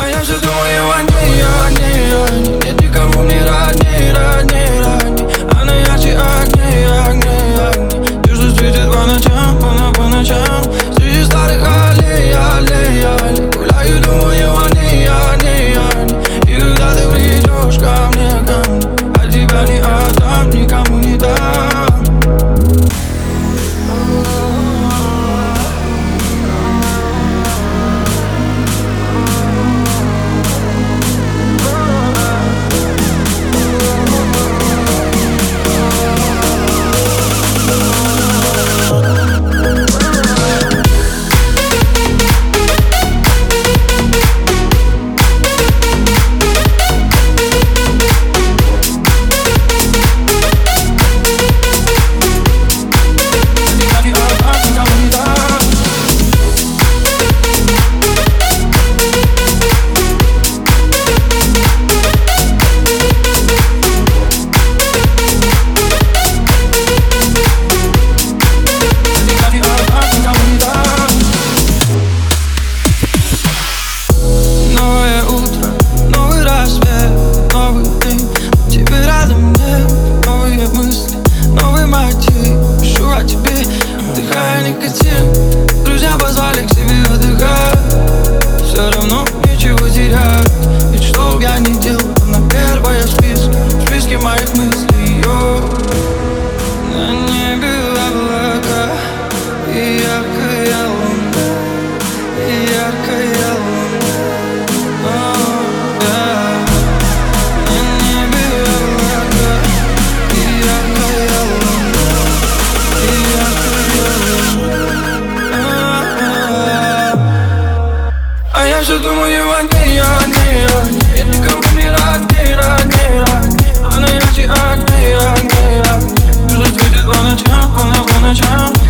А я все думаю о ней, о ней, о ней. Нет никому не родней, родней, ничего терять Ведь что б я ни делал, она первая в списке В списке моих мыслей, йо На небе облака и яркая луна И яркая луна. А я все думаю о ней, о ней, о ней Нет никому не родней, родней, родней Она ярче огней, огней, огней Что светит по ночам, по, по ночам